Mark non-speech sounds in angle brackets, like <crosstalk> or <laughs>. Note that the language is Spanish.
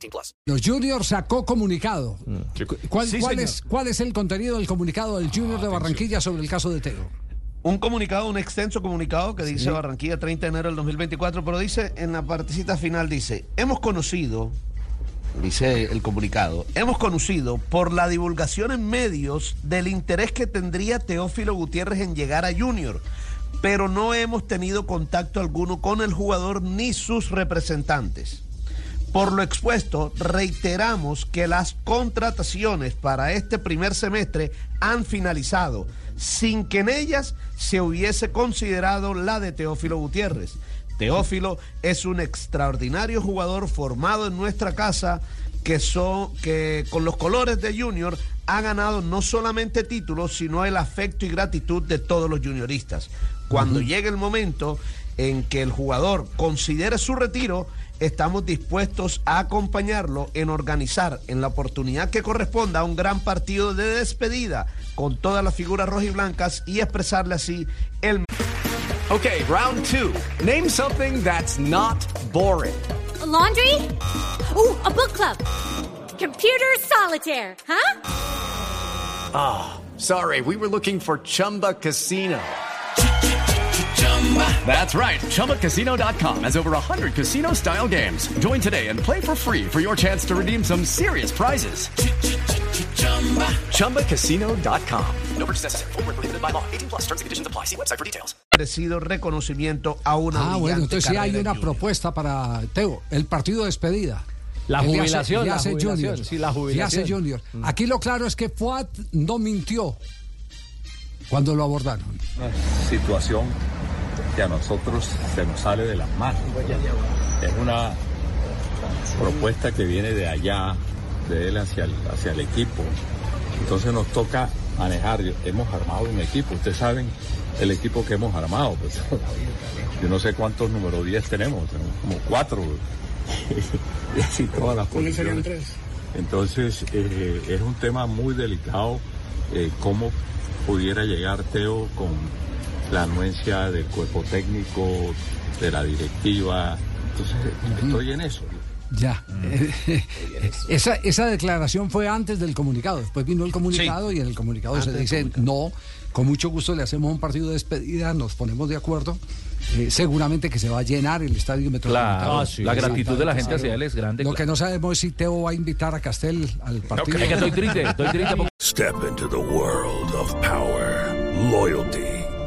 18 plus. Los Junior sacó comunicado. ¿Cuál, Sí, cuál señor. es, ¿Cuál es el contenido del comunicado del Junior de Barranquilla sobre el caso de Teo? Un comunicado, un extenso comunicado que dice Barranquilla 30 de enero del 2024, pero dice en la partecita final, dice, hemos conocido, dice el comunicado, hemos conocido por la divulgación en medios del interés que tendría Teófilo Gutiérrez en llegar a Junior, pero no hemos tenido contacto alguno con el jugador ni sus representantes. Por lo expuesto, reiteramos que las contrataciones para este primer semestre han finalizado, sin que en ellas se hubiese considerado la de Teófilo Gutiérrez. Teófilo es un extraordinario jugador formado en nuestra casa que, son, que con los colores de Junior ha ganado no solamente títulos, sino el afecto y gratitud de todos los junioristas. Cuando llegue el momento en que el jugador considere su retiro, estamos dispuestos a acompañarlo en organizar en la oportunidad que corresponda un gran partido de despedida con todas las figuras rojiblancas y expresarle así el Okay, round two. Name something that's not boring. A laundry? Ooh, a book club. Computer solitaire, huh? Sorry, we were looking for Chumba Casino. That's right. ChumbaCasino.com has over 100 casino style games. Join today and play for free for your chance to redeem some serious prizes. ChumbaCasino.com. No purchase necessary. Void were prohibited by law. 18 plus. Terms and conditions apply. See website for details. merecido reconocimiento a una Ah, bueno, entonces sí hay una Junior. propuesta para Teo, el partido de despedida. La jubilación, la hace Junior. sí, la jubilación. hace Junior. Aquí lo claro es que Fuad no mintió cuando lo abordaron. situación que a nosotros se nos sale de las manos. Es una propuesta que viene de allá, de él hacia el, hacia el equipo. Entonces nos toca manejar. Hemos armado un equipo, ustedes saben el equipo que hemos armado. pues. yo no sé cuántos número 10 tenemos, tenemos como cuatro. y <laughs> así todas las posiciones. Entonces eh, es un tema muy delicado eh, cómo pudiera llegar Teo con la anuencia del cuerpo técnico, de la directiva. Entonces estoy en eso. Ya. <laughs> esa, esa declaración fue antes del comunicado. Después vino el comunicado y en el comunicado se Antes dice, no, con mucho gusto le hacemos un partido de despedida, nos ponemos de acuerdo. Eh, seguramente que se va a llenar el estadio metropolitano. Claro, Ah, sí. La gratitud de la gente hacia él es grande. Lo que no sabemos es si Teo va a invitar a Castel al partido. Que estoy triste, estoy triste <laughs> Step into the world of power, loyalty,